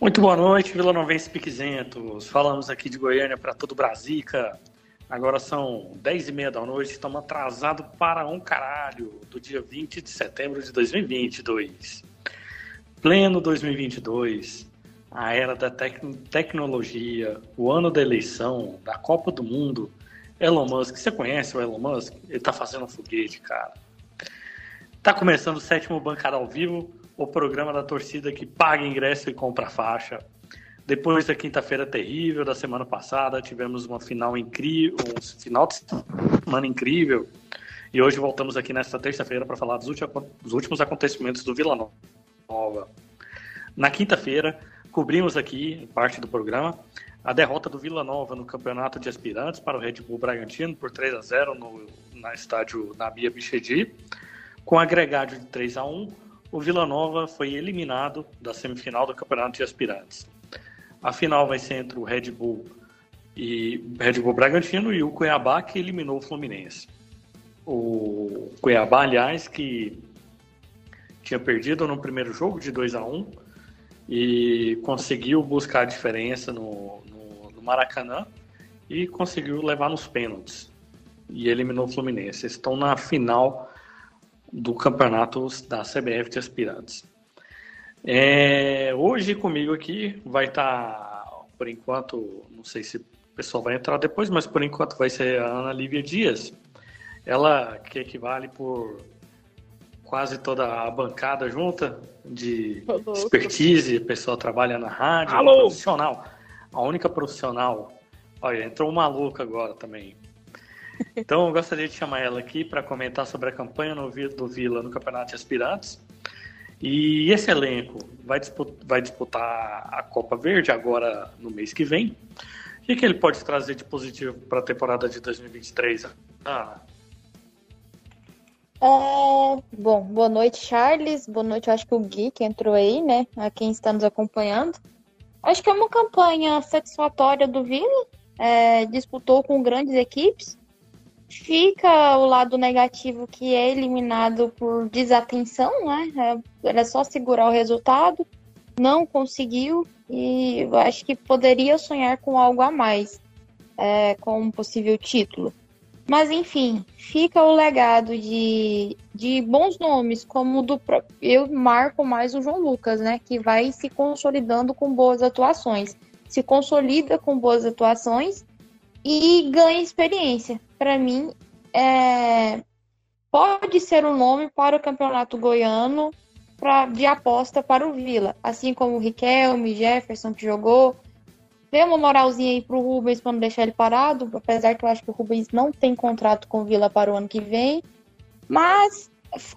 Muito boa noite, Vila Novense Piquezentos. Falamos aqui de Goiânia para todo Brasica. Agora são 10 e meia da noite, estamos atrasados para um caralho, do dia 20 de setembro de 2022. Pleno 2022, a era da tec tecnologia, o ano da eleição, da Copa do Mundo. Elon Musk, você conhece o Elon Musk? Ele tá fazendo um foguete, cara. Tá começando o sétimo Bancada ao Vivo, o programa da torcida que paga ingresso e compra faixa. Depois da quinta-feira terrível da semana passada, tivemos uma final incrível, um final de semana incrível. E hoje voltamos aqui nesta terça-feira para falar dos últimos acontecimentos do Vila Nova. Na quinta-feira, cobrimos aqui, parte do programa, a derrota do Vila Nova no campeonato de aspirantes para o Red Bull Bragantino por 3 a 0 no na estádio Nabia Bichedi. Com agregado de 3 a 1 o Vila Nova foi eliminado da semifinal do Campeonato de Aspirantes. A final vai ser entre o Red Bull e Red Bull Bragantino e o Cuiabá que eliminou o Fluminense. O Cuiabá, aliás, que tinha perdido no primeiro jogo de 2 a 1 e conseguiu buscar a diferença no, no, no Maracanã e conseguiu levar nos pênaltis e eliminou o Fluminense. Estão na final do campeonato da CBF de aspirantes. É, hoje comigo aqui vai estar, tá, por enquanto, não sei se o pessoal vai entrar depois, mas por enquanto vai ser a Ana Lívia Dias. Ela que equivale por quase toda a bancada junta de expertise, a pessoa trabalha na rádio, Alô. profissional. A única profissional. Olha, entrou um maluco agora também. Então, eu gostaria de chamar ela aqui para comentar sobre a campanha do Vila no Campeonato de Aspirantes. E esse elenco vai disputar, vai disputar a Copa Verde agora no mês que vem. O que, que ele pode trazer de positivo para a temporada de 2023? Ah. É, bom, boa noite, Charles. Boa noite, eu acho que o Gui que entrou aí, né? A quem está nos acompanhando. Acho que é uma campanha satisfatória do Vila. É, disputou com grandes equipes. Fica o lado negativo que é eliminado por desatenção, né? É, era só segurar o resultado, não conseguiu e acho que poderia sonhar com algo a mais, é, com um possível título. Mas enfim, fica o legado de, de bons nomes, como do eu marco mais o João Lucas, né? Que vai se consolidando com boas atuações. Se consolida com boas atuações e ganha experiência para mim, é, pode ser um nome para o campeonato goiano pra, de aposta para o Vila. Assim como o Riquelme, Jefferson, que jogou. Dê uma moralzinha aí pro Rubens para não deixar ele parado, apesar que eu acho que o Rubens não tem contrato com o Vila para o ano que vem. Mas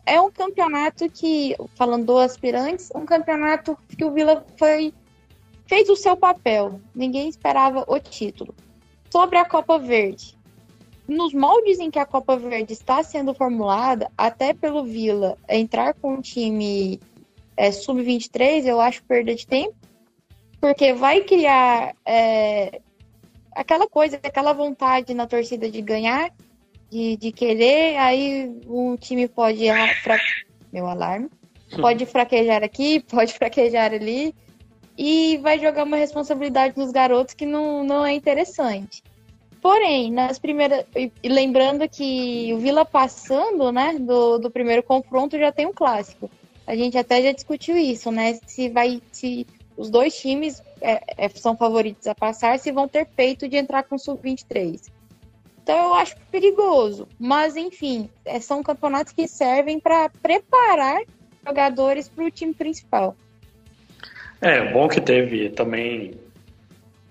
é um campeonato que, falando do aspirantes, um campeonato que o Vila foi fez o seu papel. Ninguém esperava o título. Sobre a Copa Verde, nos moldes em que a Copa Verde está sendo formulada, até pelo Vila entrar com um time é, sub-23, eu acho perda de tempo, porque vai criar é, aquela coisa, aquela vontade na torcida de ganhar, de, de querer, aí o time pode fra... meu alarme pode fraquejar aqui, pode fraquejar ali e vai jogar uma responsabilidade nos garotos que não, não é interessante. Porém, nas primeiras. E lembrando que o Vila passando, né, do, do primeiro confronto já tem um clássico. A gente até já discutiu isso, né? Se vai. Se os dois times é, é, são favoritos a passar, se vão ter peito de entrar com sub-23. Então eu acho perigoso. Mas, enfim, é, são campeonatos que servem para preparar jogadores para o time principal. É, bom que teve também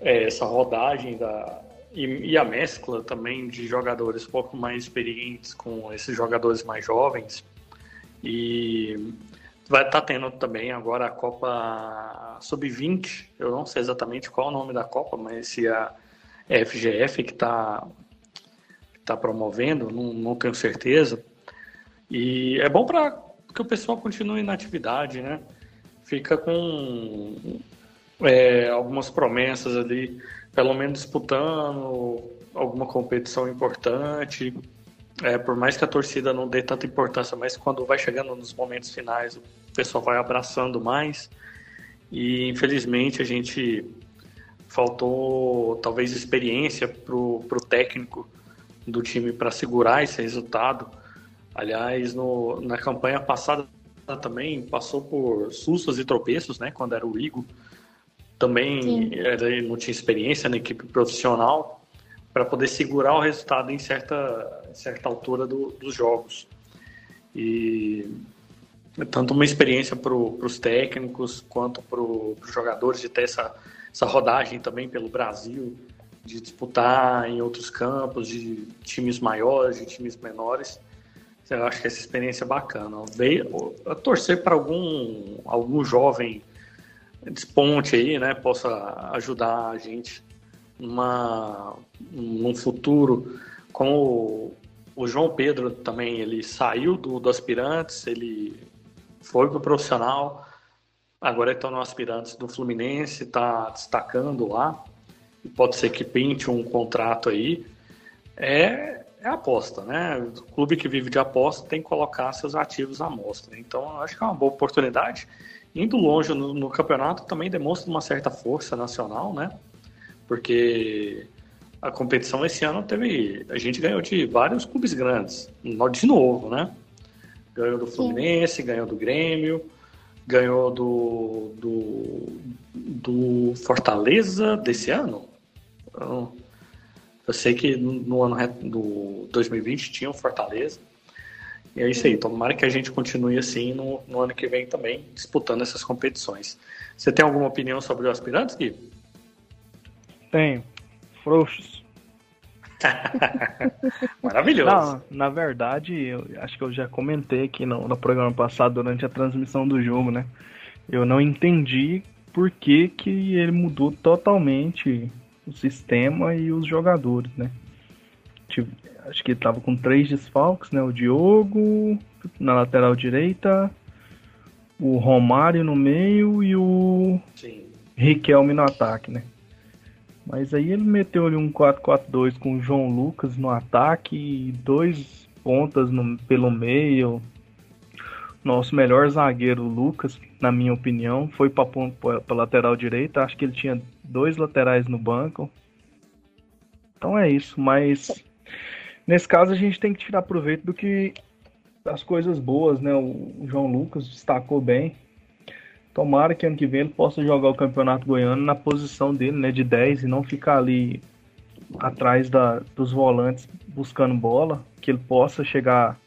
é, essa rodagem da, e, e, a mescla também de jogadores pouco mais experientes com esses jogadores mais jovens. E vai estar tá tendo também agora a Copa Sub-20. Eu não sei exatamente qual é o nome da Copa, mas se a FGF que está tá promovendo, não, não tenho certeza. E é bom para que o pessoal continue na atividade, né? Fica com é, algumas promessas ali pelo menos disputando alguma competição importante. É, por mais que a torcida não dê tanta importância, mas quando vai chegando nos momentos finais, o pessoal vai abraçando mais. e infelizmente a gente faltou talvez experiência para o técnico do time para segurar esse resultado. Aliás, no, na campanha passada também passou por sustos e tropeços, né? Quando era o Igo, também era, não tinha experiência na equipe profissional para poder segurar o resultado em certa, certa altura do, dos jogos. E tanto uma experiência para os técnicos quanto para os jogadores de ter essa, essa rodagem também pelo Brasil, de disputar em outros campos, de times maiores, de times menores. Eu acho que essa experiência é bacana. Veio, torcer para algum, algum jovem desponte aí, né, possa ajudar a gente numa, num futuro. Como o, João Pedro também, ele saiu do, do aspirantes, ele foi pro profissional, agora está no aspirantes do Fluminense, está destacando lá, e pode ser que pinte um contrato aí. É, é aposta, né? O clube que vive de aposta tem que colocar seus ativos à mostra. Então, acho que é uma boa oportunidade. Indo longe no, no campeonato também demonstra uma certa força nacional, né? Porque a competição esse ano teve. A gente ganhou de vários clubes grandes, de novo, né? Ganhou do Fluminense, Sim. ganhou do Grêmio, ganhou do, do, do Fortaleza desse ano. Então, eu sei que no ano do 2020 tinha o Fortaleza. E é isso aí. Tomara que a gente continue assim no, no ano que vem também, disputando essas competições. Você tem alguma opinião sobre os aspirantes, Gui? Tenho. Frouxos. Maravilhoso. Não, na verdade, eu acho que eu já comentei aqui no, no programa passado, durante a transmissão do jogo, né? Eu não entendi por que, que ele mudou totalmente o sistema e os jogadores, né? Acho que ele tava com três desfalques, né? O Diogo na lateral direita, o Romário no meio e o Sim. Riquelme no ataque, né? Mas aí ele meteu ali um 4-4-2 com o João Lucas no ataque e dois pontas no, pelo meio. Nosso melhor zagueiro, Lucas, na minha opinião, foi para a lateral direita. Acho que ele tinha dois laterais no banco. Então é isso, mas nesse caso a gente tem que tirar proveito do que das coisas boas, né? O João Lucas destacou bem. Tomara que ano que vem ele possa jogar o Campeonato Goiano na posição dele, né, de 10 e não ficar ali atrás da, dos volantes buscando bola, que ele possa chegar,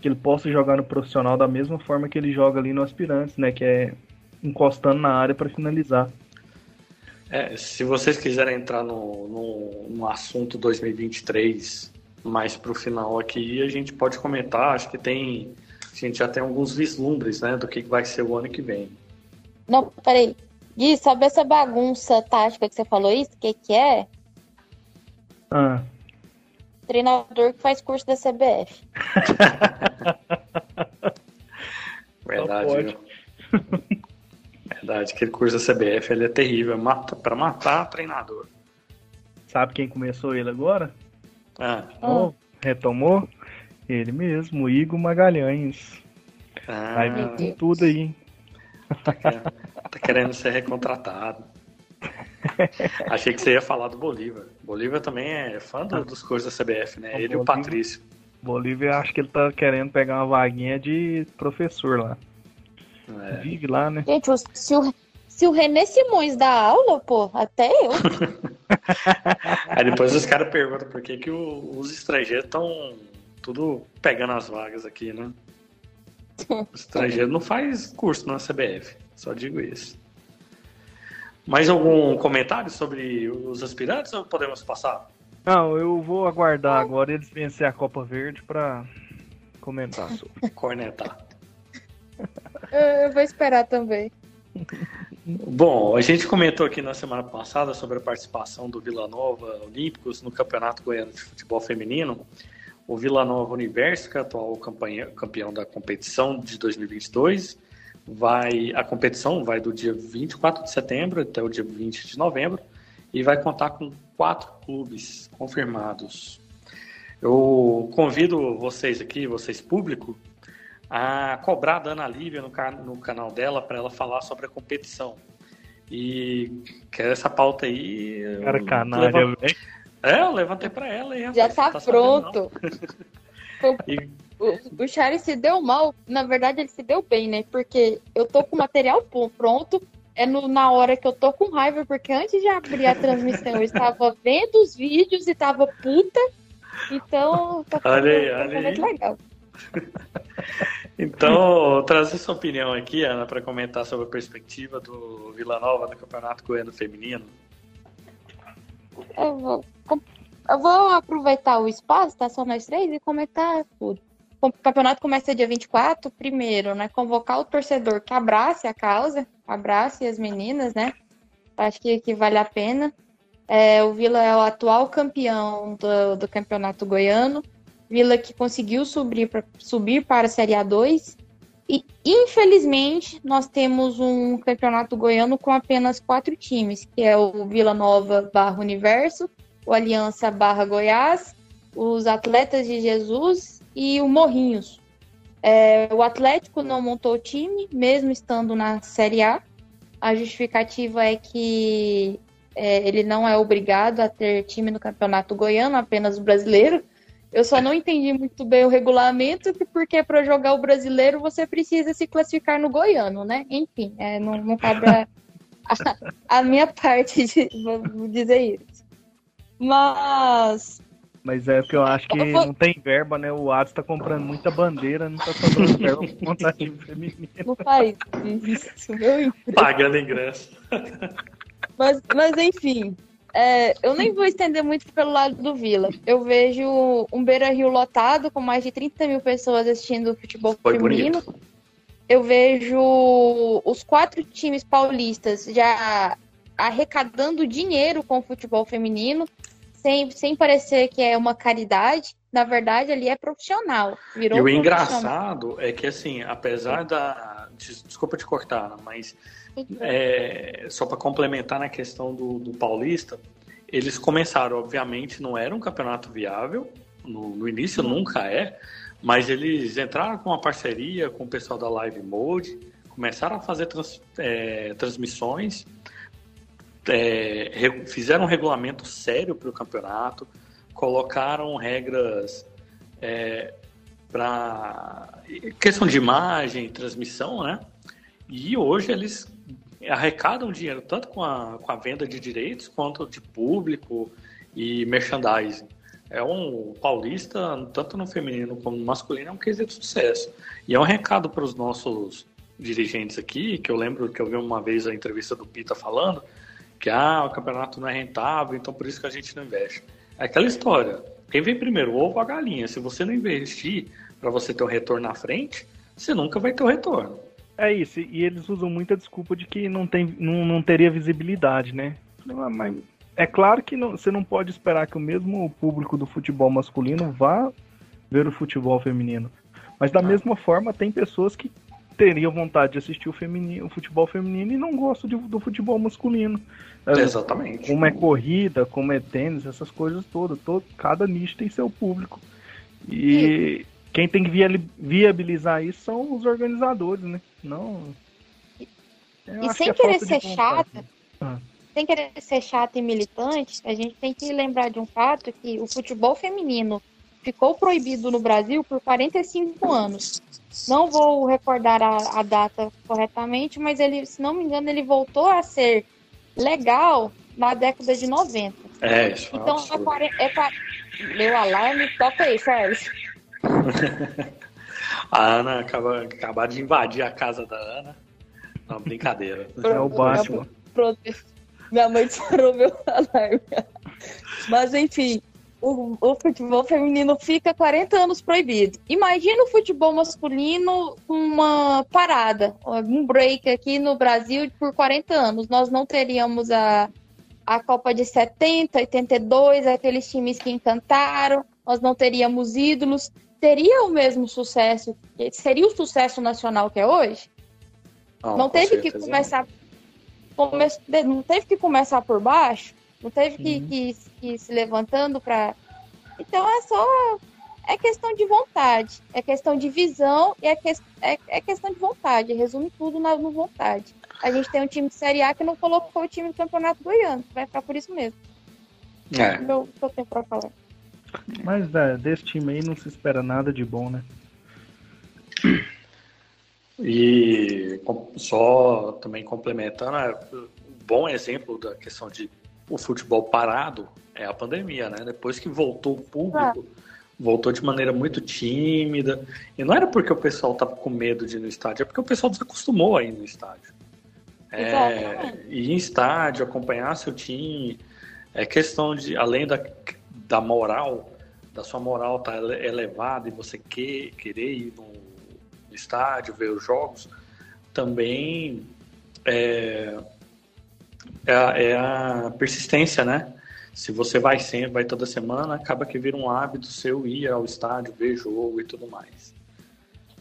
que ele possa jogar no profissional da mesma forma que ele joga ali no aspirantes, né, que é encostando na área para finalizar. É, se vocês quiserem entrar no, no, no assunto 2023 mais para o final aqui, a gente pode comentar. Acho que tem, a gente já tem alguns vislumbres, né, do que vai ser o ano que vem. Não, peraí. Gui, sabe essa bagunça tática que você falou isso? O que, que é? Ah. Treinador que faz curso da CBF. Verdade, Verdade, aquele curso da CBF ele é terrível, mata, pra matar treinador. Sabe quem começou ele agora? Ah. Oh, retomou? Ele mesmo, Igor Magalhães. Ah. Vai vir tudo aí. Tá querendo, tá querendo ser recontratado. Achei que você ia falar do Bolívar. Bolívar também é fã do, dos cursos da CBF, né? O ele Bolívar, e o Patrício. Bolívar acho que ele tá querendo pegar uma vaguinha de professor lá. É. Vive lá, né? Gente, se o, se o René Simões dá aula, pô, até eu. Aí depois os caras perguntam por que, que os estrangeiros estão tudo pegando as vagas aqui, né? O estrangeiro não faz curso na CBF, só digo isso. Mais algum comentário sobre os aspirantes ou podemos passar? Não, eu vou aguardar agora eles vencer a Copa Verde para comentar sobre. Cornetar. Eu vou esperar também. Bom, a gente comentou aqui na semana passada sobre a participação do Vila Nova Olímpicos no Campeonato Goiano de Futebol Feminino o Vila Nova Universo, que é atual campeão da competição de 2022. Vai, a competição vai do dia 24 de setembro até o dia 20 de novembro e vai contar com quatro clubes confirmados. Eu convido vocês aqui, vocês público, a cobrar da Ana Lívia no, no canal dela para ela falar sobre a competição. E quer essa pauta aí. Cara, canalha, velho. É, eu levantei pra ela e Já tá, tá pronto. e... O, o Charles se deu mal, na verdade ele se deu bem, né? Porque eu tô com o material pronto, é no, na hora que eu tô com raiva, porque antes de abrir a transmissão eu estava vendo os vídeos e tava puta. Então, tá olha aí, olha aí. legal. então, trazer sua opinião aqui, Ana, para comentar sobre a perspectiva do Vila Nova no Campeonato Goiano Feminino. Eu vou, eu vou aproveitar o espaço, tá só nós três, e comentar tudo. O campeonato começa dia 24, primeiro, né? Convocar o torcedor que abrace a causa, abrace as meninas, né? Acho que, que vale a pena. É, o Vila é o atual campeão do, do campeonato goiano. Vila que conseguiu subir, pra, subir para a Série A2. E, infelizmente, nós temos um campeonato goiano com apenas quatro times, que é o Vila Nova barra Universo, o Aliança barra Goiás, os Atletas de Jesus e o Morrinhos. É, o Atlético não montou time, mesmo estando na Série A. A justificativa é que é, ele não é obrigado a ter time no campeonato goiano, apenas o brasileiro. Eu só não entendi muito bem o regulamento, porque para jogar o brasileiro você precisa se classificar no goiano, né? Enfim, é, não, não cabe a, a, minha parte de vou dizer isso. Mas. Mas é porque eu acho que não tem verba, né? O Atos tá comprando muita bandeira, não tá sobrando verba pra montar time feminino. Não faz isso, meu Pagando ingresso. Mas, mas enfim, é, eu nem vou estender muito pelo lado do Vila. Eu vejo um Beira Rio lotado, com mais de 30 mil pessoas assistindo futebol Foi feminino. Bonito. Eu vejo os quatro times paulistas já arrecadando dinheiro com o futebol feminino, sem, sem parecer que é uma caridade. Na verdade, ali é profissional. Virou e o engraçado é que, assim, apesar da. Desculpa te cortar, mas é, só para complementar na questão do, do, Paulista, eles começaram, obviamente, não era um campeonato viável, no, no início uhum. nunca é, mas eles entraram com uma parceria com o pessoal da Live Mode, começaram a fazer trans, é, transmissões, é, fizeram um regulamento sério para o campeonato, colocaram regras é, para questão de imagem, transmissão, né? E hoje eles arrecadam dinheiro tanto com a, com a venda de direitos quanto de público e merchandising. É um paulista, tanto no feminino como no masculino, é um quesito de sucesso. E é um recado para os nossos dirigentes aqui, que eu lembro que eu vi uma vez a entrevista do Pita falando que ah, o campeonato não é rentável, então por isso que a gente não investe. É aquela história. Quem vem primeiro, o ovo ou a galinha? Se você não investir para você ter um retorno na frente, você nunca vai ter um retorno. É isso, e eles usam muita desculpa de que não, tem, não, não teria visibilidade, né? Mas é claro que não, você não pode esperar que o mesmo público do futebol masculino vá ver o futebol feminino. Mas da ah. mesma forma, tem pessoas que teriam vontade de assistir o, feminino, o futebol feminino e não gostam de, do futebol masculino. É, Exatamente. Como é corrida, como é tênis, essas coisas todas. Todo, cada nicho tem seu público. E, quem tem que viabilizar isso são os organizadores, né? Não. e sem que é querer ser chata, ah. sem querer ser chata e militante, a gente tem que lembrar de um fato que o futebol feminino ficou proibido no Brasil por 45 anos. Não vou recordar a, a data corretamente, mas ele, se não me engano, ele voltou a ser legal na década de 90. É, isso Então, é, é, é, meu alarme, toca aí, Charles. A Ana acaba, acaba de invadir a casa da Ana. Não, brincadeira. É o Batman. Minha mãe disparou meu alarme. Mas enfim, o, o, futebol feminino fica 40 anos proibido. Imagina o futebol masculino com uma parada, um break aqui no Brasil por 40 anos. Nós não teríamos a, a Copa de 70, 82, aqueles times que encantaram, nós não teríamos ídolos teria o mesmo sucesso, seria o sucesso nacional que é hoje? Não, não teve que começar. Come, não teve que começar por baixo, não teve que, uhum. que, que ir se levantando para. Então é só. É questão de vontade, é questão de visão e é, que, é, é questão de vontade. Resume tudo na no vontade. a gente tem um time de Série A que não colocou o time do Campeonato Goiano. Vai ficar por isso mesmo. É. Meu, eu tenho pra falar. Mas é, desse time aí não se espera nada de bom, né? E só também complementando, é, um bom exemplo da questão de o futebol parado é a pandemia, né? Depois que voltou o público, voltou de maneira muito tímida. E não era porque o pessoal tava com medo de ir no estádio, é porque o pessoal desacostumou a ir no estádio. É, ir em estádio, acompanhar seu time, é questão de, além da, da moral, da sua moral estar elevada e você que, querer ir no, no estádio, ver os jogos, também é, é, a, é a persistência, né? Se você vai sempre, vai toda semana, acaba que vira um hábito seu ir ao estádio, ver jogo e tudo mais.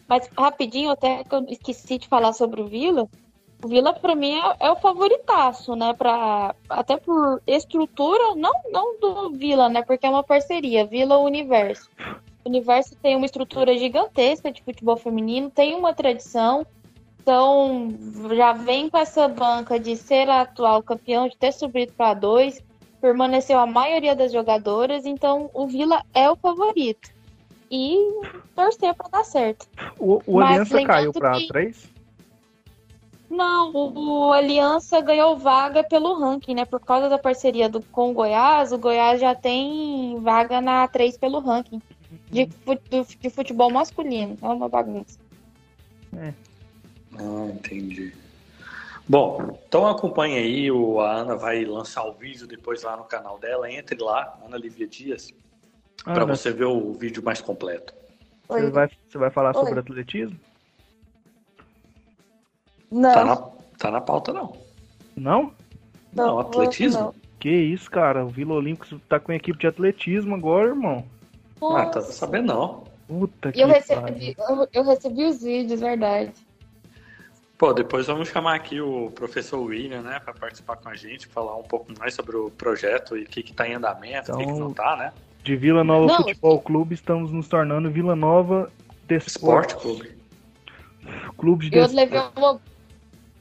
Mas rapidinho, até que eu esqueci de falar sobre o Vila. O Vila, pra mim, é, é o favoritaço, né? Pra, até por estrutura, não, não do Vila, né? Porque é uma parceria, Vila Universo. O Universo tem uma estrutura gigantesca de futebol feminino, tem uma tradição. Então, já vem com essa banca de ser a atual campeão, de ter subido para dois, permaneceu a maioria das jogadoras, então o Vila é o favorito. E torcer para dar certo. O, o Aliança caiu pra que- 3? Não, o, o Aliança ganhou vaga pelo ranking, né? Por causa da parceria do, com o Goiás, o Goiás já tem vaga na A3 pelo ranking de, de futebol masculino. É uma bagunça. Ah, entendi. Bom, então acompanhe aí, o, a Ana vai lançar o vídeo depois lá no canal dela, entre lá, Ana Lívia Dias, para você ver o vídeo mais completo. você, vai, você vai falar Oi. sobre atletismo? Não, Tá na, tá na pauta não. Não? Não, atletismo? não. Que isso, cara. O Vila Olímpico tá com equipe de atletismo agora, irmão. Ah, tá Nossa. sabendo não. Puta que E eu pariu. recebi, eu, eu recebi os vídeos, verdade. Pô, depois vamos chamar aqui o professor William, né, para participar com a gente, falar um pouco mais sobre o projeto e o que que tá em andamento, o que que Então, não tá, né? De Vila Nova Não, Futebol Clube, estamos nos tornando Vila Nova Esporte Desporto Clube. Clube de Eu Desporto. levei uma,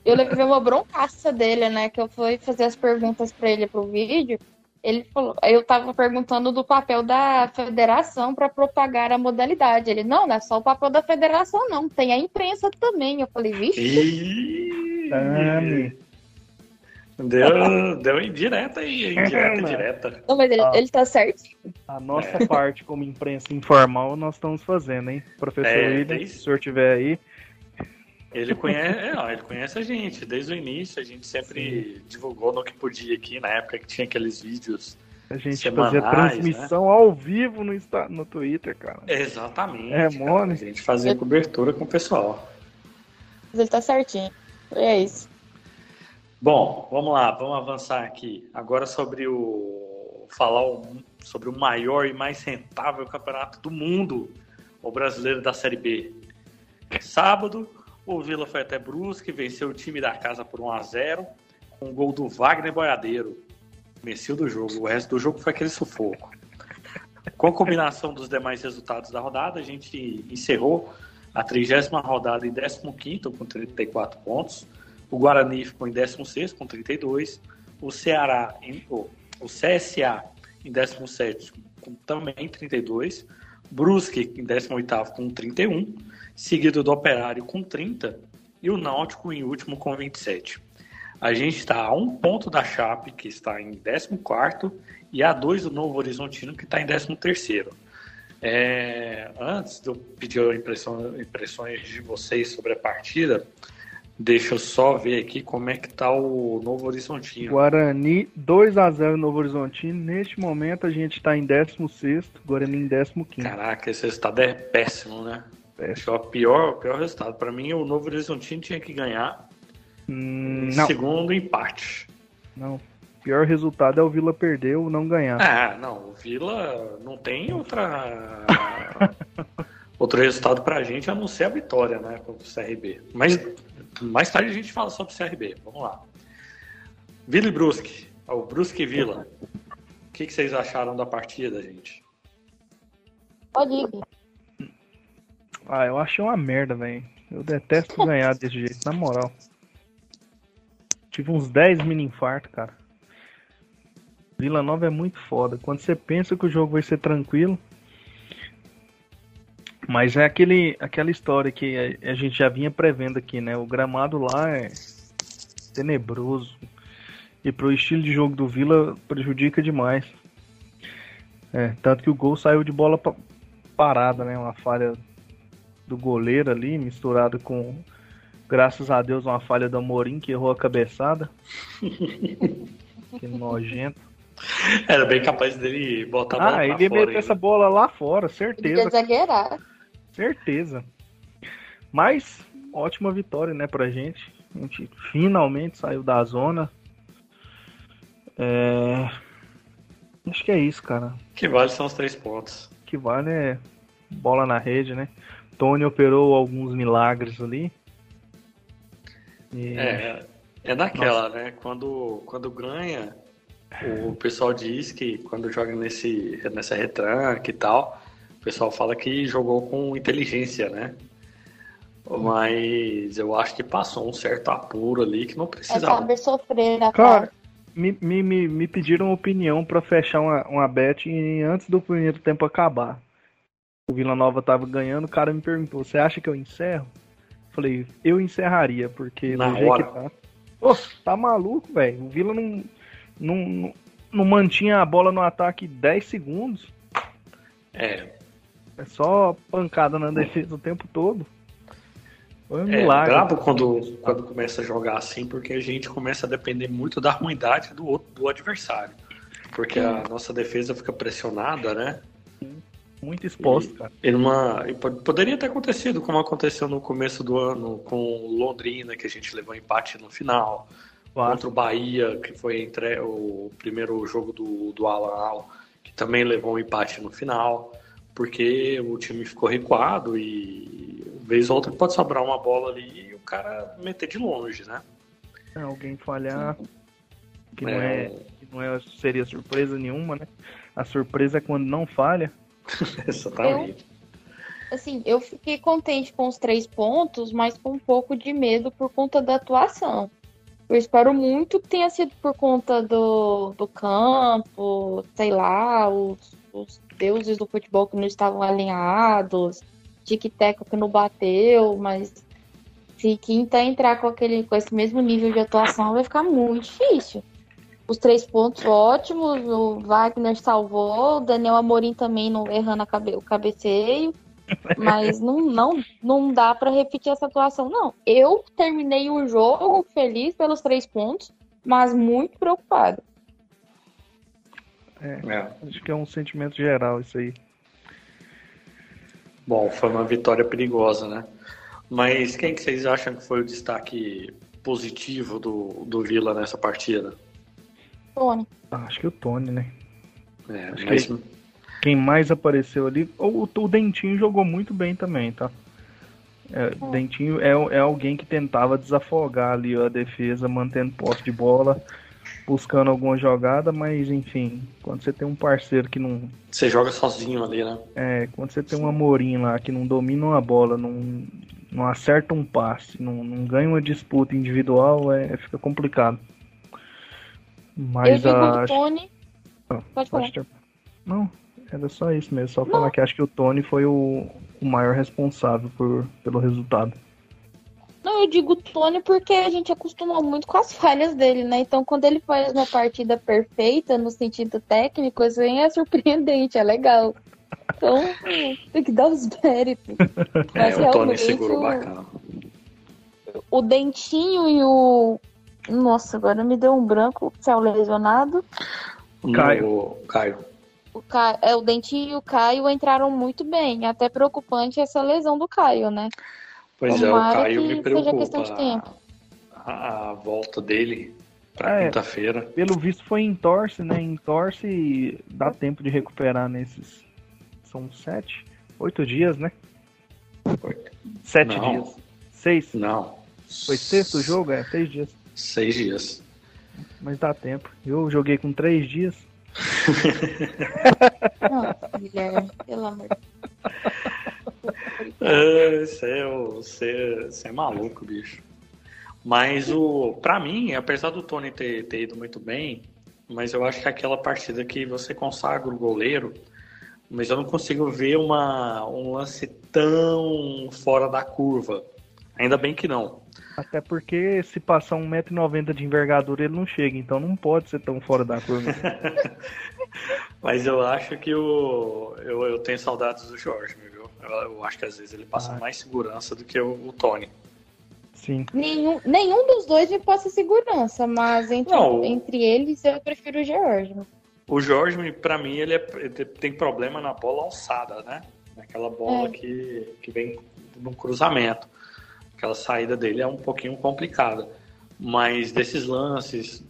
eu levei uma broncaça dele, né? Que eu fui fazer as perguntas pra ele pro vídeo. Ele falou, eu tava perguntando do papel da federação para propagar a modalidade. Ele, não, não é só o papel da federação, não. Tem a imprensa também. Eu falei, vixe, deu, deu indireta aí, indireta, Não. direta. não, mas ele, Ah. ele tá certo. A nossa parte como imprensa informal nós estamos fazendo, hein? Professor É, William, se o senhor tiver aí. Ele conhece, é, ó, ele conhece a gente. Desde o início, a gente sempre divulgou no que podia aqui, na época que tinha aqueles vídeos. A gente Semanais, fazia transmissão ao vivo no, Insta- no Twitter, cara. Exatamente. É, mole. A gente fazia cobertura com o pessoal. Mas ele tá certinho. É isso. Bom, vamos lá, vamos avançar aqui. Agora sobre o. falar o- sobre o maior e mais rentável campeonato do mundo, o brasileiro da Série B. Sábado, o Vila foi até Brusque, venceu o time da casa por 1 a 0 com o gol do Wagner Boiadeiro. Venceu do jogo. O resto do jogo foi aquele sufoco. Com a combinação dos demais resultados da rodada, a gente encerrou a 30 rodada em 15 com 34 pontos. O Guarani ficou em 16 com 32. O Ceará, em, o, o CSA em 17 com também 32. Brusque em 18 com 31. Seguido do Operário com 30. E o Náutico em último com 27. A gente está a um ponto da Chape, que está em 14, e a dois do Novo Horizontino, que está em 13. É, antes de eu pedir a impressão, impressões de vocês sobre a partida, deixa eu só ver aqui como é que está o Novo Horizontino. Guarani 2x0 Novo Horizontino. Neste momento a gente tá em 16, Guarani em 15. Caraca, esse resultado é péssimo, né? Acho que é o pior, o pior resultado. Para mim, o Novo Horizontino tinha que ganhar. Hum, não, Segundo empate. não. O pior resultado é o Vila perder ou não ganhar. Ah, não, o Vila não tem outra outro resultado pra gente a não ser a vitória, né, contra o CRB. Mas mais tarde a gente fala sobre o CRB. Vamos lá. Vila e Brusque, o Brusque e Vila. O que, que vocês acharam da partida, gente? Pode ir. Gui. Ah, eu achei uma merda, velho. Eu detesto ganhar desse jeito, na moral. tive uns 10 mini infartos, cara. Vila Nova é muito foda. Quando você pensa que o jogo vai ser tranquilo. Mas é aquele, aquela história que a, a gente já vinha prevendo aqui, né? O gramado lá é tenebroso. E pro estilo de jogo do Vila prejudica demais. É, tanto que o gol saiu de bola parada, né? Uma falha do goleiro ali, misturado com, graças a Deus, uma falha do Amorim que errou a cabeçada. que nojento. Era bem capaz dele botar a bola Ah, ele ia meter essa bola lá fora, certeza. Ele exagerar. Certeza. Mas, ótima vitória, né, pra gente. A gente finalmente saiu da zona. É... Acho que é isso, cara. Que vale são os três pontos. Que vale é bola na rede, né? Tony operou alguns milagres ali. E... É, é daquela, Nossa. né? Quando, quando ganha, o pessoal diz que quando joga nesse, nessa retranca e tal, o pessoal fala que jogou com inteligência, né? Mas eu acho que passou um certo apuro ali que não precisava. É saber sofrer, né, cara? Me, me, me, me pediram opinião para fechar uma, uma bet antes do primeiro tempo acabar o Vila Nova tava ganhando, o cara me perguntou: Você acha que eu encerro? Falei: Eu encerraria, porque Na do hora. que tá. Pô, tá maluco, velho. O Vila não, não, não, mantinha a bola no ataque 10 segundos. É. É só pancada na defesa o tempo todo. Foi um é, milagre. brabo quando, quando começa a jogar assim, porque a gente começa a depender muito da ruindade do, outro, do adversário. Porque a nossa defesa fica pressionada, né? Muito exposto, cara. E numa, poderia ter acontecido, como aconteceu no começo do ano com Londrina, que a gente levou empate no final. Claro. Contra o Bahia, que foi entre o primeiro jogo do, do Alan que também levou um empate no final, porque o time ficou recuado e vez ou outra pode sobrar uma bola ali e o cara meter de longe, né? É, alguém falhar, que, é. Não é, que não é, seria surpresa nenhuma, né? A surpresa é quando não falha. Exatamente. Eu, assim, eu fiquei contente com os três pontos, mas com um pouco de medo por conta da atuação. Eu espero muito que tenha sido por conta do, do campo, sei lá, os, os deuses do futebol que não estavam alinhados, tic-tac que não bateu, mas se Quinta entrar com, aquele, com esse mesmo nível de atuação, vai ficar muito difícil os três pontos ótimos, o Wagner salvou, o Daniel Amorim também não errando cabe, o cabeceio. Mas não, não, não dá para repetir essa atuação, não. Eu terminei o jogo feliz pelos três pontos, mas muito preocupado. É, é. Acho que é um sentimento geral isso aí. Bom, foi uma vitória perigosa, né? Mas quem que vocês acham que foi o destaque positivo do, do Vila nessa partida? Tony. Ah, acho que o Tony, né? É, acho mas... que quem mais apareceu ali. O, o Dentinho jogou muito bem também, tá? É, é. Dentinho é, é alguém que tentava desafogar ali a defesa, mantendo posse de bola, buscando alguma jogada, mas enfim, quando você tem um parceiro que não. Você joga sozinho ali, né? É, quando você tem um Amorim lá que não domina uma bola, não, não acerta um passe, não, não ganha uma disputa individual, é, fica complicado. Mas eu digo a... Tony. Ah, pode falar. Ter... Não, era só isso mesmo. Só falar que acho que o Tony foi o, o maior responsável por, pelo resultado. Não, eu digo Tony porque a gente acostumou muito com as falhas dele, né? Então, quando ele faz uma partida perfeita no sentido técnico, assim, é surpreendente, é legal. Então, tem que dar os méritos. Mas é, o Tony segurou bacana. O Dentinho e o nossa, agora me deu um branco. Céu lesionado. Caio. Caio. O Caio, é, o Dentinho e o Caio entraram muito bem. Até preocupante essa lesão do Caio, né? Pois Tomara é, o Caio me preocupa. A, a, volta dele pra é, quinta-feira. Pelo visto foi em torce, né? Em torce dá tempo de recuperar nesses. São sete, oito dias, né? Oito. Sete Não. dias. Seis? Não. Foi sexto jogo? É, seis dias. Seis dias. Mas dá tempo. Eu joguei com três dias. Nossa, Guilherme, pelo amor é, Você é, você, você é maluco, bicho. Mas o, para mim, apesar do Tony ter, ter ido muito bem, mas eu acho que é aquela partida que você consagra o goleiro, mas eu não consigo ver uma, um lance tão fora da curva. Ainda bem que não. Até porque se passar 1,90m de envergadura ele não chega, então não pode ser tão fora da curva. Mas eu acho que o, eu, eu tenho saudades do Jorge, viu? Eu, eu acho que às vezes ele passa ah. mais segurança do que o, o, Tony. Sim. Nenhum, nenhum dos dois me passa segurança, mas entre, não, entre eles eu prefiro o Jorge. O Jorge, para mim, ele, é, ele, tem problema na bola alçada, né? Naquela bola é. que, que vem no cruzamento aquela saída dele é um pouquinho complicada. Mas desses lances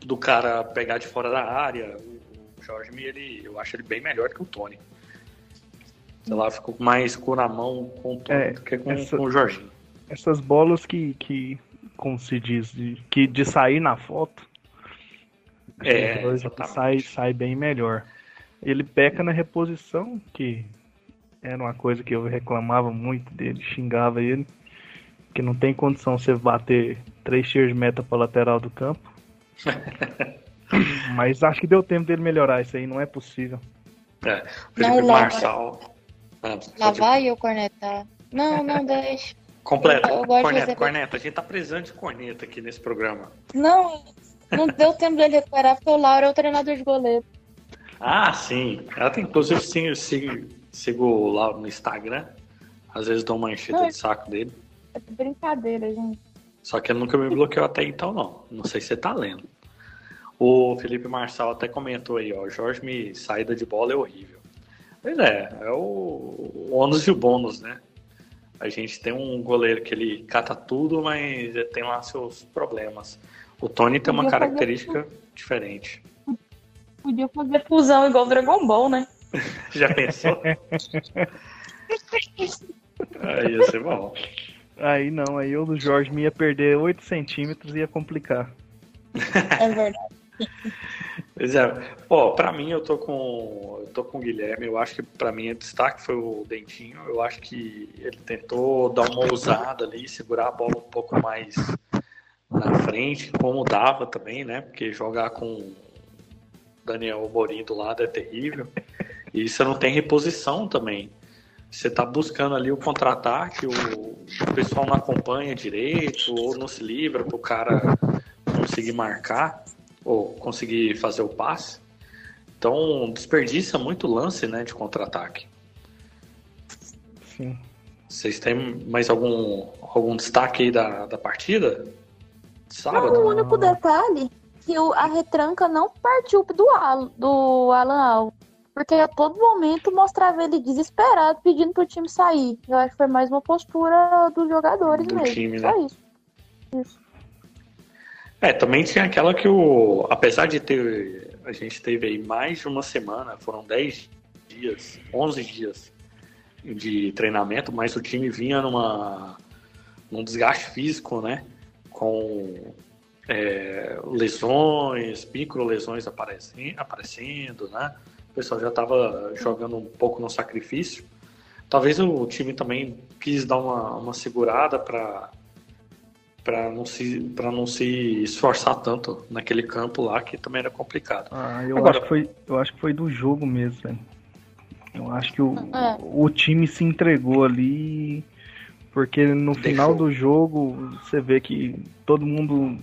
do cara pegar de fora da área, o Jorge, ele, eu acho ele bem melhor que o Tony. Sei lá, ficou mais com na mão com o Tony é, do que com, essa, com, o Jorginho. Essas bolas que, que, como se diz, de, que de sair na foto, é, sai, sai bem melhor. Ele peca na reposição, que era uma coisa que eu reclamava muito dele, xingava ele. Que não tem condição você bater três tiros de meta para lateral do campo. Mas acho que deu tempo dele melhorar isso aí, não é possível. É, Felipe não, Marçal. Ah, lá vai eu cornetar. Não, não deixa. Completa. Corneta, corneta. A gente tá precisando de corneta aqui nesse programa. Não, não deu tempo dele recuperar porque o Lauro é o treinador de goleiro. Ah, sim. Ela tem, inclusive, sim, sim, Sigo lá no Instagram. Às vezes dou uma enchida de saco dele. É brincadeira, gente. Só que ele nunca me bloqueou até então, não. Não sei se você tá lendo. O Felipe Marçal até comentou aí, ó. Jorge me saída de bola é horrível. Pois é, é o, o ônus e o bônus, né? A gente tem um goleiro que ele cata tudo, mas tem lá seus problemas. O Tony tem uma característica fazer... diferente. Podia fazer fusão igual o Dragon Ball, né? Já pensou? aí ia ser bom. Aí não, aí eu do Jorge me ia perder 8 centímetros e ia complicar. É verdade. Pois é. Pô, pra mim eu tô com. Eu tô com o Guilherme. Eu acho que pra mim o destaque foi o Dentinho. Eu acho que ele tentou dar uma ousada ali, segurar a bola um pouco mais na frente, como dava também, né? Porque jogar com Daniel Morim do lado é terrível. E você não tem reposição também. Você está buscando ali o contra-ataque, o, o pessoal não acompanha direito, ou não se livra para o cara conseguir marcar, ou conseguir fazer o passe. Então, desperdiça muito lance né, de contra-ataque. Sim. Vocês têm mais algum, algum destaque aí da, da partida? Sábado? Não, o único detalhe que o, a retranca não partiu do, do Alan Alves. Porque a todo momento mostrava ele desesperado pedindo pro time sair. Eu acho que foi mais uma postura dos jogadores do mesmo. Time, né? Só isso. isso. É, também tinha aquela que o. Apesar de ter. A gente teve aí mais de uma semana, foram 10 dias, 11 dias de treinamento, mas o time vinha numa. num desgaste físico, né? Com é, lesões, micro lesões aparecendo, aparecendo, né? Pessoal já estava jogando um pouco no sacrifício. Talvez o time também quis dar uma, uma segurada para para não se para não se esforçar tanto naquele campo lá que também era complicado. Ah, eu Agora, acho que foi eu acho que foi do jogo mesmo, velho. Eu acho que o, é. o time se entregou ali porque no Deixou. final do jogo você vê que todo mundo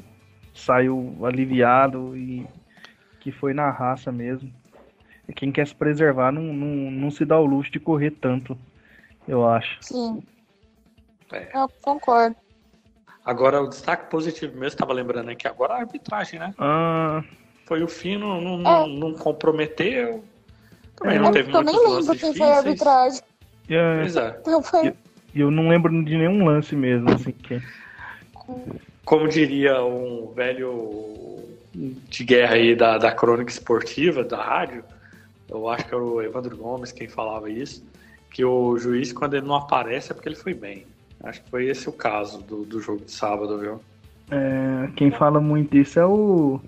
saiu aliviado e que foi na raça mesmo quem quer se preservar não, não, não se dá o luxo de correr tanto, eu acho. Sim. É. Eu concordo. Agora, o destaque positivo mesmo, estava lembrando aqui agora a arbitragem, né? Ah. Foi o fino, não, não, é. não comprometeu. Também não teve eu nem lembro quem foi a arbitragem. É. Pois é. Então foi... eu, eu não lembro de nenhum lance mesmo, assim, que... Como diria um velho de guerra aí da, da crônica esportiva, da rádio, eu acho que era o Evandro Gomes quem falava isso, que o juiz, quando ele não aparece, é porque ele foi bem. Acho que foi esse o caso do, do jogo de sábado, viu? É, quem fala muito isso é o.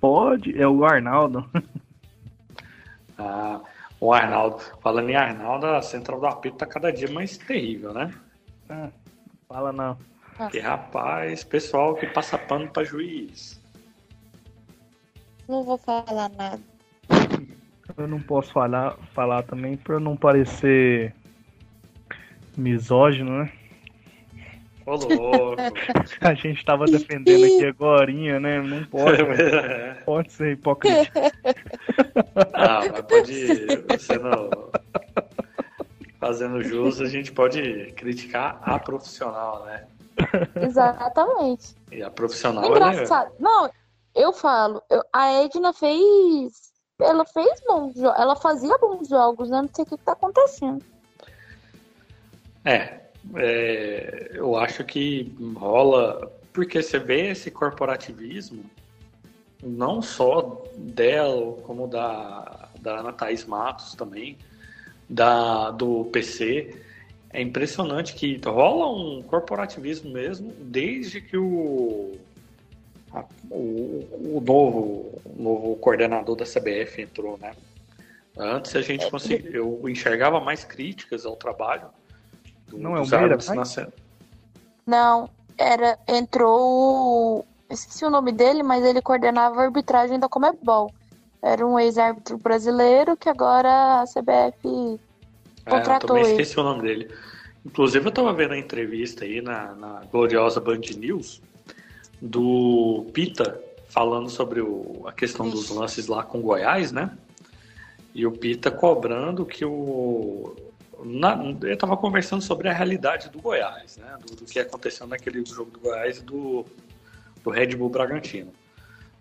Pode, é o Arnaldo. ah, o Arnaldo. Falando em Arnaldo, a central do apito tá cada dia mais terrível, né? Ah, fala não. Que rapaz, pessoal que passa pano pra juiz. Não vou falar nada. Eu não posso falar, falar também pra não parecer misógino, né? Ô, louco. A gente tava defendendo aqui agora, né? Não pode. Né? Pode ser hipocrisia. Ah, mas pode. Você não. Fazendo jus, a gente pode criticar a profissional, né? Exatamente. E a profissional Engraçado. É... Não, eu falo, eu, a Edna fez. Ela fez bons jogos. Ela fazia bons jogos, né? Não sei o que, que tá acontecendo. É, é, eu acho que rola. Porque você vê esse corporativismo, não só dela, como da, da Ana Thaís Matos também, da, do PC. É impressionante que rola um corporativismo mesmo desde que o, a, o, o novo, o novo coordenador da CBF entrou, né? Antes a gente conseguia, eu enxergava mais críticas ao trabalho do, não é o Meira, na Não, era entrou esqueci o nome dele, mas ele coordenava a arbitragem da Comebol. Era um ex-árbitro brasileiro que agora a CBF contratou é, eu também esqueci ele. o nome dele. Inclusive eu estava vendo a entrevista aí na, na gloriosa Band News do Pita falando sobre o, a questão dos lances lá com Goiás, né? E o Pita cobrando que o, na, eu estava conversando sobre a realidade do Goiás, né? Do, do, que aconteceu naquele jogo do Goiás e do, do Red Bull Bragantino.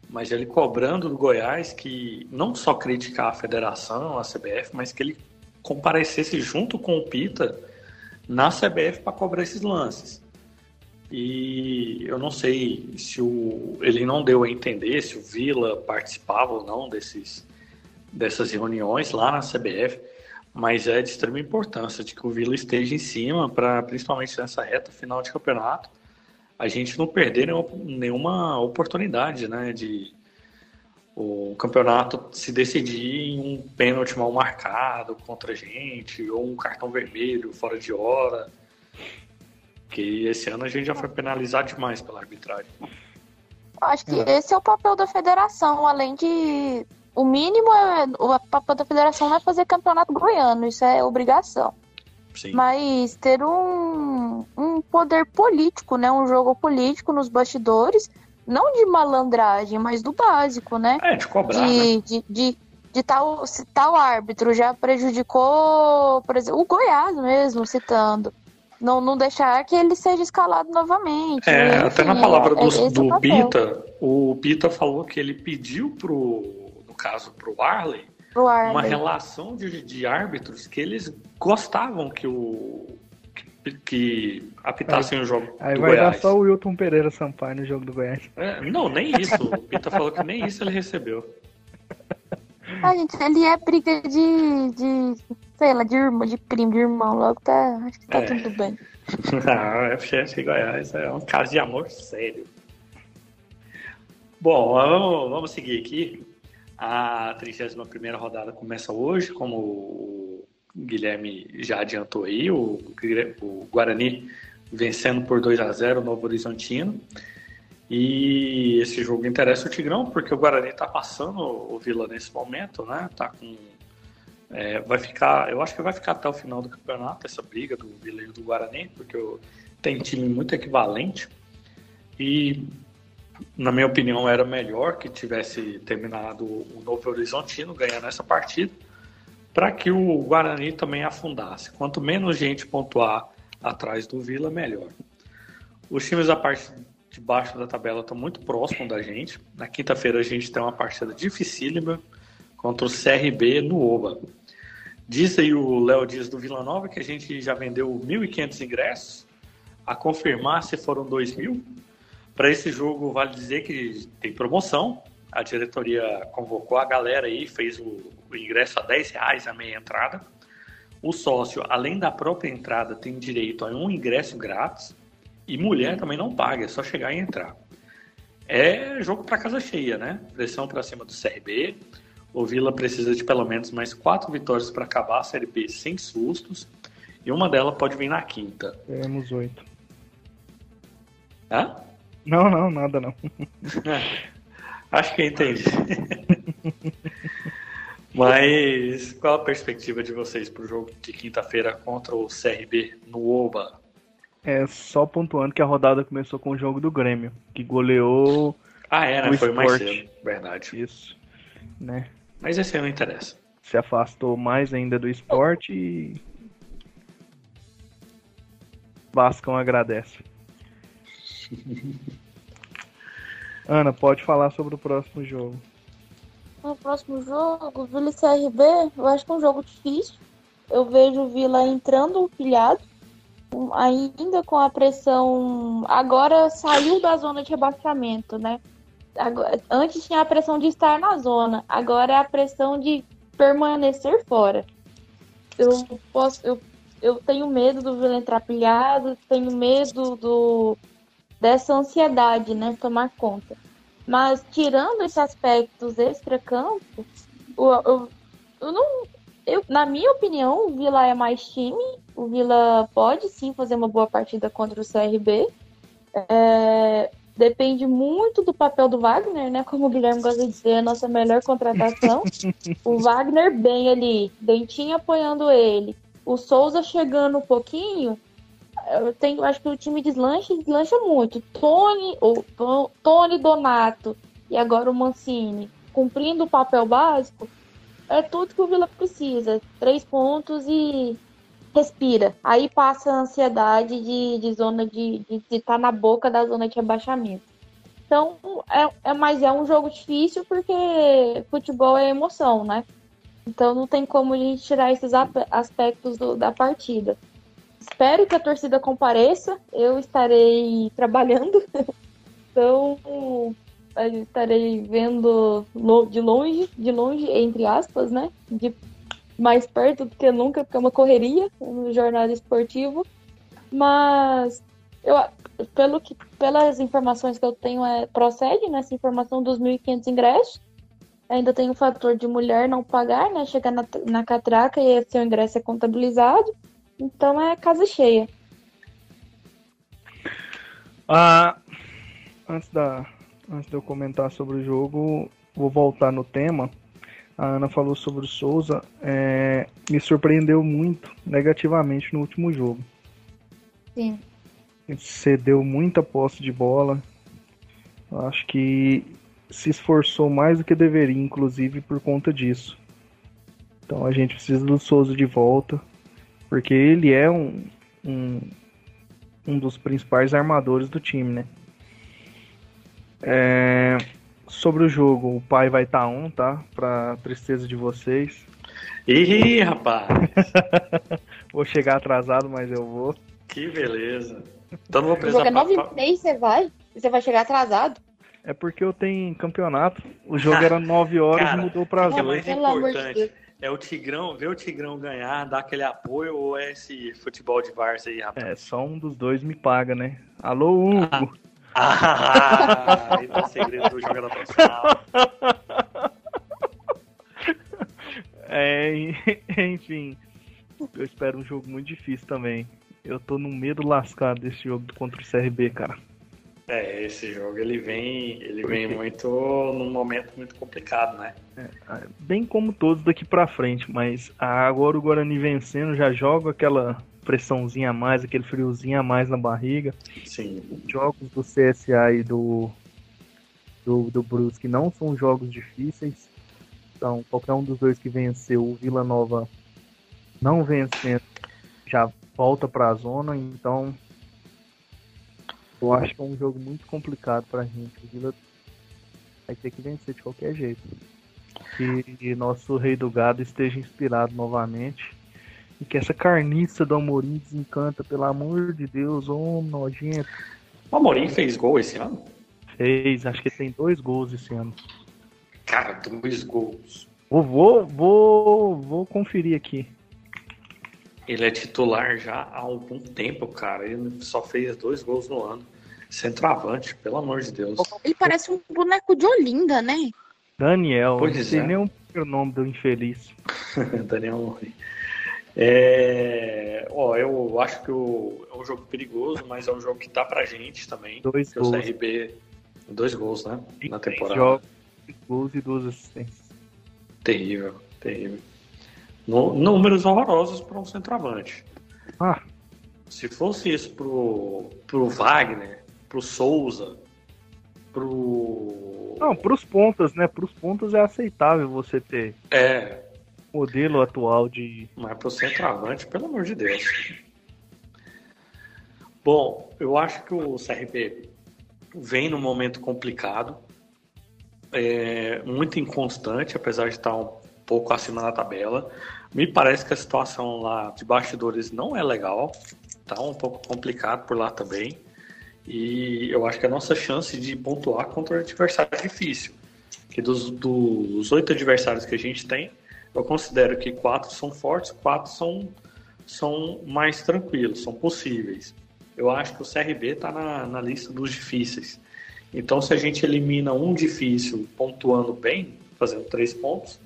Mas ele cobrando do Goiás que não só criticar a federação, a CBF, mas que ele comparecesse junto com o Pita na CBF para cobrar esses lances. E eu não sei se o, ele não deu a entender se o Vila participava ou não desses, dessas reuniões lá na CBF mas é de extrema importância de que o Vila esteja em cima, para principalmente nessa reta final de campeonato, a gente não perder nenhuma oportunidade, né, de o campeonato se decidir em um pênalti mal marcado contra a gente, ou um cartão vermelho fora de hora, que esse ano a gente já foi penalizado demais pela arbitragem. Acho que é. esse é o papel da federação, além de o mínimo é. O papel da federação não é fazer campeonato goiano, isso é obrigação. Sim. Mas ter um, um poder político, né? Um jogo político nos bastidores, não de malandragem, mas do básico, né? É, de cobrar. De, né? de, de, de tal, se tal árbitro já prejudicou, por exemplo, o Goiás mesmo, citando. Não, não deixar que ele seja escalado novamente. É, enfim, até na palavra é, do, é do Pita, o Pita falou que ele pediu pro caso para o Arley, Arley, uma relação de, de árbitros que eles gostavam que o que, que apitassem aí, o jogo aí do vai Goiás. dar só o Wilton Pereira Sampaio no jogo do Goiás. É, não, nem isso. O Pita falou que nem isso ele recebeu. Ah, gente, ele é briga de, de sei lá, de irmão, de primo, de irmão, logo tá, acho que tá é. tudo bem. Não, o FGS Goiás é um caso de amor sério. Bom, vamos, vamos seguir aqui. A 31 rodada começa hoje, como o Guilherme já adiantou aí, o, o Guarani vencendo por 2 a 0 o Novo Horizontino. E esse jogo interessa o Tigrão, porque o Guarani está passando o Vila nesse momento, né? Tá com. É, vai ficar. Eu acho que vai ficar até o final do campeonato essa briga do e do Guarani, porque tem time muito equivalente. E na minha opinião, era melhor que tivesse terminado o Novo Horizontino ganhando essa partida, para que o Guarani também afundasse. Quanto menos gente pontuar atrás do Vila, melhor. Os times da parte de baixo da tabela estão muito próximos da gente. Na quinta-feira a gente tem uma partida dificílima contra o CRB no Oba. Diz aí o Léo Dias do Vila Nova que a gente já vendeu 1.500 ingressos. A confirmar se foram 2.000. Para esse jogo, vale dizer que tem promoção. A diretoria convocou a galera aí, fez o, o ingresso a 10 reais a meia entrada. O sócio, além da própria entrada, tem direito a um ingresso grátis. E mulher também não paga, é só chegar e entrar. É jogo para casa cheia, né? Pressão para cima do CRB. O Vila precisa de pelo menos mais quatro vitórias para acabar a Série B sem sustos. E uma delas pode vir na quinta. Teremos oito. Hã? Não, não, nada não. Acho que entendi. Mas qual a perspectiva de vocês para o jogo de quinta-feira contra o CRB no Oba? É só pontuando que a rodada começou com o jogo do Grêmio, que goleou. Ah, é, né? Foi mais cedo, verdade. Isso. Né? Mas esse aí não interessa. Se afastou mais ainda do esporte e. Vascão agradece. Ana, pode falar sobre o próximo jogo. No próximo jogo, Vila e CRB, eu acho que é um jogo difícil. Eu vejo o Vila entrando pilhado, ainda com a pressão. Agora saiu da zona de rebaixamento, né? Agora, antes tinha a pressão de estar na zona, agora é a pressão de permanecer fora. Eu posso, eu, eu tenho medo do Vila entrar pilhado, tenho medo do dessa ansiedade, né, tomar conta. Mas tirando esses aspectos extra-campo, eu, eu, eu, não. Eu, na minha opinião, o Vila é mais time. O Vila pode sim fazer uma boa partida contra o CRB. É, depende muito do papel do Wagner, né? Como o Guilherme gosta de dizer, a nossa melhor contratação. o Wagner bem ali, Dentinho apoiando ele. O Souza chegando um pouquinho, eu tenho, acho que o time deslancha, deslancha muito. Tony, ou Tony Donato e agora o Mancini cumprindo o papel básico, é tudo que o Vila precisa. Três pontos e respira. Aí passa a ansiedade de, de zona de estar tá na boca da zona de rebaixamento. Então, é, é, mas é um jogo difícil porque futebol é emoção, né? Então não tem como a gente tirar esses aspectos do, da partida. Espero que a torcida compareça. Eu estarei trabalhando. então, estarei vendo de longe, de longe, entre aspas, né? De mais perto do que nunca, porque é uma correria no jornada esportivo. Mas eu, pelo que, pelas informações que eu tenho, é, procede nessa né, informação dos 1.500 ingressos. Ainda tem o fator de mulher não pagar, né? Chegar na, na catraca e seu ingresso é contabilizado. Então é casa cheia. Ah, antes, da, antes de eu comentar sobre o jogo, vou voltar no tema. A Ana falou sobre o Souza. É, me surpreendeu muito negativamente no último jogo. Sim. Cedeu muita posse de bola. Acho que se esforçou mais do que deveria, inclusive por conta disso. Então a gente precisa do Souza de volta. Porque ele é um, um, um dos principais armadores do time, né? É, sobre o jogo, o pai vai estar tá on, tá? Pra tristeza de vocês. Ih, rapaz! vou chegar atrasado, mas eu vou. Que beleza. Então não vou precisar. O jogo é 9 e 6, você vai? Você vai chegar atrasado? É porque eu tenho campeonato. O jogo era 9 horas e mudou pra 8. É mais importante é o Tigrão, ver o Tigrão ganhar, dar aquele apoio ou é esse futebol de várzea aí, rapaz? É, só um dos dois me paga, né? Alô, Hugo! Ah, ah tá segredo do jogador profissional. É, enfim, eu espero um jogo muito difícil também. Eu tô no medo lascado desse jogo contra o CRB, cara. É, esse jogo ele vem, ele vem muito num momento muito complicado, né? É, bem como todos daqui para frente, mas agora o Guarani vencendo já joga aquela pressãozinha a mais, aquele friozinho a mais na barriga. Sim. Jogos do CSA e do do, do Brusque não são jogos difíceis. Então, qualquer um dos dois que venceu, o Vila Nova não vencendo, já volta para a zona, então eu acho que é um jogo muito complicado pra gente. O Vila vai ter que vencer de qualquer jeito. Que nosso rei do gado esteja inspirado novamente. E que essa carniça do Amorim desencanta, pelo amor de Deus, ô oh, nojento. O Amorim fez gol esse ano? Fez, acho que tem dois gols esse ano. Cara, dois gols. Vou, vou, vou, vou conferir aqui. Ele é titular já há algum tempo, cara. Ele só fez dois gols no ano. Centroavante, pelo amor de Deus. Ele parece um boneco de Olinda, né? Daniel, pois não sei é. nem o nome do infeliz. Daniel É, ó, eu acho que o, é um jogo perigoso, mas é um jogo que tá pra gente também. Dois gols. O CRB, dois gols, né? Na temporada. Jogos, gols e duas assistências. Terrível, terrível. No, números horrorosos para um centroavante. Ah. Se fosse isso pro, pro Wagner, pro Souza, pro. Não, pros pontas, né? Pros pontas é aceitável você ter. É, modelo atual de. Mas para o centroavante, pelo amor de Deus. Bom, eu acho que o CRB vem num momento complicado, é, muito inconstante, apesar de estar um pouco acima na tabela. Me parece que a situação lá de bastidores não é legal, tá um pouco complicado por lá também. E eu acho que a nossa chance de pontuar contra um adversário é difícil. Que dos, dos oito adversários que a gente tem, eu considero que quatro são fortes, quatro são, são mais tranquilos, são possíveis. Eu acho que o CRB está na, na lista dos difíceis. Então, se a gente elimina um difícil pontuando bem, fazendo três pontos,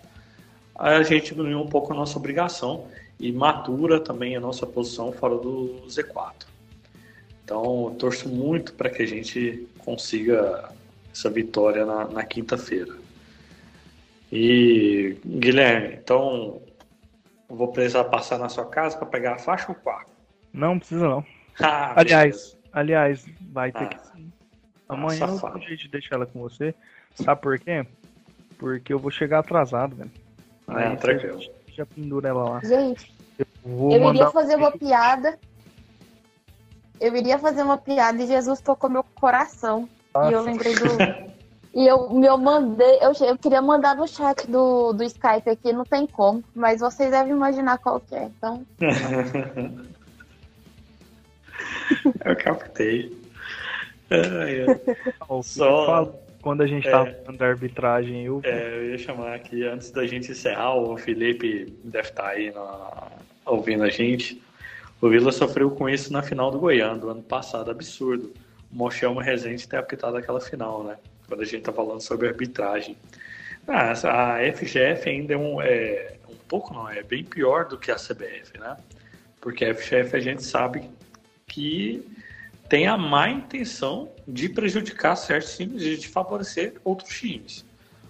a gente diminui um pouco a nossa obrigação e matura também a nossa posição fora do Z4. Então, eu torço muito para que a gente consiga essa vitória na, na quinta-feira. E, Guilherme, então vou precisar passar na sua casa para pegar a faixa ou quarto? Não precisa não. Ah, aliás, aliás, vai ter ah, que sim. Amanhã eu vou de deixar ela com você. Sabe por quê? Porque eu vou chegar atrasado, velho. Ah, Aí tranquilo. Já pendura ela lá. Gente, eu, eu iria fazer uma piada. Eu iria fazer uma piada e Jesus tocou meu coração. Nossa. E eu lembrei do. E eu, eu mandei, eu, eu queria mandar no chat do, do Skype aqui, não tem como, mas vocês devem imaginar qual que é, então. eu captei. Só quando a gente estava é, falando da arbitragem, eu... É, eu ia chamar aqui, antes da gente encerrar, o Felipe deve estar tá aí na, ouvindo a gente. O Vila sofreu com isso na final do Goiânia, do ano passado, absurdo. O Mochelmo Rezende ter apitado aquela final, né? Quando a gente está falando sobre arbitragem. Ah, a FGF ainda é um, é um pouco, não, é bem pior do que a CBF, né? Porque a FGF a gente sabe que tem a má intenção de prejudicar certos times e de favorecer outros times.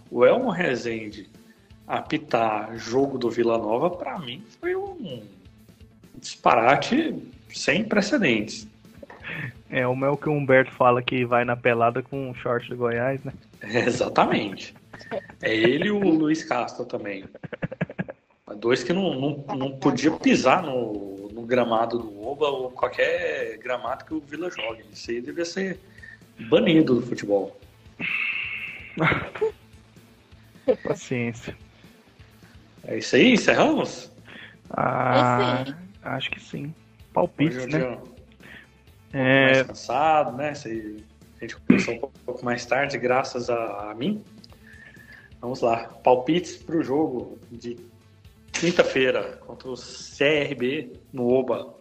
O Elmo Rezende apitar jogo do Vila Nova, para mim, foi um disparate sem precedentes. É, o meu que o Humberto fala que vai na pelada com o short do Goiás, né? exatamente. É ele e o Luiz Castro também. Dois que não, não, não podia pisar no, no gramado do Oba ou qualquer gramado que o Vila jogue. Isso aí devia ser banido do futebol. Paciência. É isso aí, encerramos? Ah, é acho que sim. Palpite, é é... mais cansado, né? A gente começou um pouco mais tarde, graças a, a mim. Vamos lá. Palpites para o jogo de quinta-feira contra o CRB no Oba.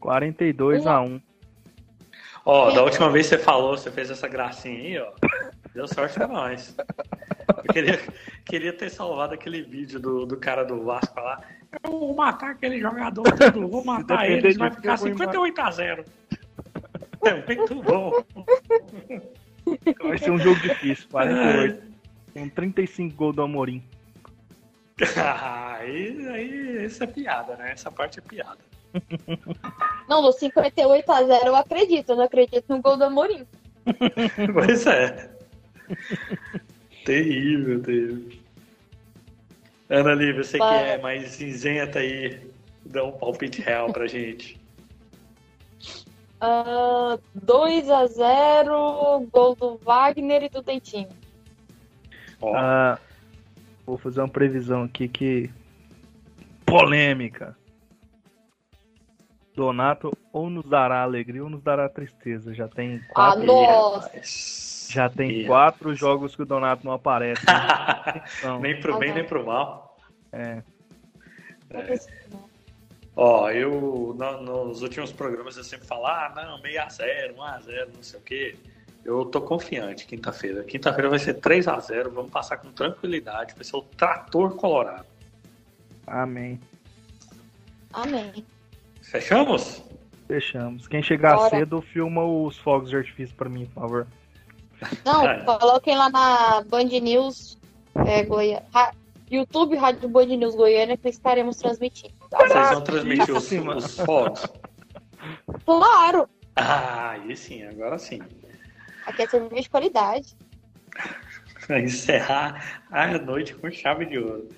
42 a 1. Ó, da última vez que você falou, você fez essa gracinha aí, ó. Deu sorte pra nós. Eu queria, queria ter salvado aquele vídeo do, do cara do Vasco lá. Eu vou matar aquele jogador, tudo, vou matar ele, vai ficar 58 a 0. É muito bom. Vai ser um jogo difícil, 48. Com 35 gols do Amorim. aí, aí, essa é piada, né? Essa parte é piada. Não, no 58 a 0 eu acredito, eu não acredito no gol do Amorim. pois é. terrível, terrível. Ana Lívia, você Para. que é mais cinzenta aí, dá um palpite real pra gente. Uh, ah, 2 a 0 gol do Wagner e do Dentinho. Uh, vou fazer uma previsão aqui que. Polêmica. Donato ou nos dará alegria ou nos dará tristeza. Já tem quatro. Ah, nossa! Já tem quatro jogos que o Donato não aparece. Né? nem pro bem, nem pro mal. É. é. Ó, eu no, nos últimos programas eu sempre falo, ah, não, 6x0, 1x0, não sei o quê. Eu tô confiante quinta-feira. Quinta-feira vai ser 3x0, vamos passar com tranquilidade, vai ser o trator colorado. Amém. Amém. Fechamos? Fechamos. Quem chegar Bora. cedo, filma os fogos de artifício pra mim, por favor. Não, coloquem lá na Band News é, Goiânia. YouTube Rádio Band News Goiânia que estaremos transmitindo. tá? Vocês vão transmitir os, os fogos? Claro! Ah, aí sim, agora sim. Aqui é cerveja de qualidade. Pra encerrar a noite com chave de ouro.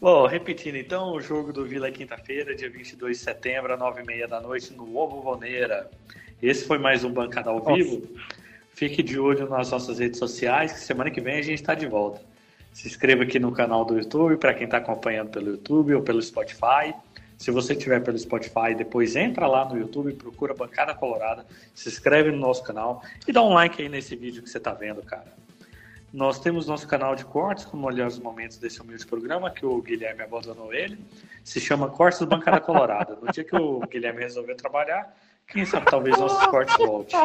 Bom, repetindo então, o jogo do Vila é quinta-feira, dia 22 de setembro, às 9h30 da noite, no Ovo Voneira. Esse foi mais um Bancada ao Nossa. Vivo. Fique de olho nas nossas redes sociais, que semana que vem a gente está de volta. Se inscreva aqui no canal do YouTube, para quem está acompanhando pelo YouTube ou pelo Spotify. Se você estiver pelo Spotify, depois entra lá no YouTube, procura Bancada Colorada, se inscreve no nosso canal e dá um like aí nesse vídeo que você está vendo, cara. Nós temos nosso canal de cortes, como olhar os momentos desse humilde programa, que o Guilherme abandonou ele. Se chama Cortes Bancada Colorada. No dia que o Guilherme resolveu trabalhar, quem sabe talvez nossos cortes voltem.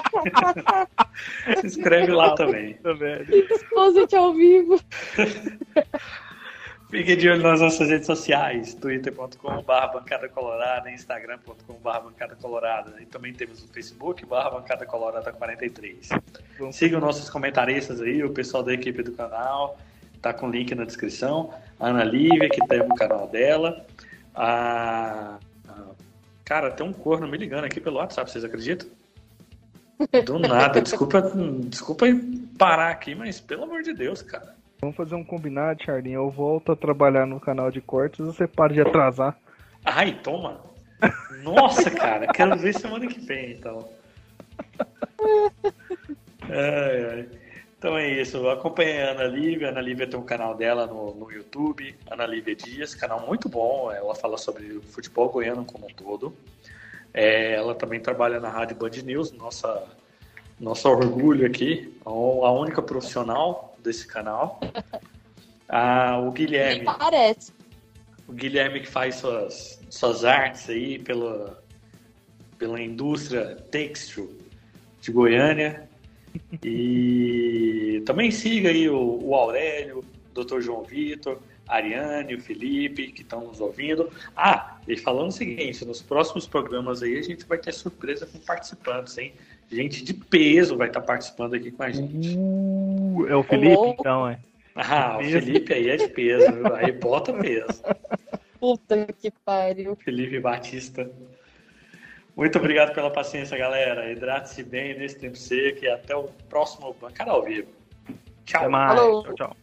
Se inscreve lá também. Tá. Exposit ao vivo. Fique de olho nas nossas redes sociais, twitter.com.br bancada colorada, instagram.com.br bancada colorada. E também temos o Facebook, barra bancada colorada 43. Vamos Sigam nossos comentaristas aí, o pessoal da equipe do canal, tá com o link na descrição. A Ana Lívia, que tem o canal dela. A... Cara, tem um corno me ligando aqui pelo WhatsApp, vocês acreditam? Do nada, desculpa, desculpa parar aqui, mas pelo amor de Deus, cara. Vamos fazer um combinado, Charlinho. Eu volto a trabalhar no canal de cortes e você para de atrasar. Ai, toma! Nossa, cara, quero ver semana que vem, então. Ai, ai. Então é isso, acompanhe a Ana Lívia. A Ana Lívia tem um canal dela no, no YouTube, Ana Lívia Dias, canal muito bom. Ela fala sobre o futebol goiano como um todo. É, ela também trabalha na Rádio Band News, nossa, nosso orgulho aqui, a única profissional desse canal. Ah, o Guilherme. Nem parece. O Guilherme que faz suas, suas artes aí pela, pela indústria têxtil de Goiânia. E também siga aí o, o Aurélio, o Dr. João Vitor, a Ariane, o Felipe, que estão nos ouvindo. Ah, e falando o seguinte, nos próximos programas aí a gente vai ter surpresa com participantes, hein? Gente de peso vai estar participando aqui com a gente. Uh, é o Felipe, então, é. Ah, o. Felipe aí é de peso, aí bota peso. Puta que pariu. Felipe Batista. Muito obrigado pela paciência, galera. Hidrate-se bem nesse tempo seco e até o próximo Bancada ao Vivo. Tchau. Até mais. Falou. Tchau, tchau.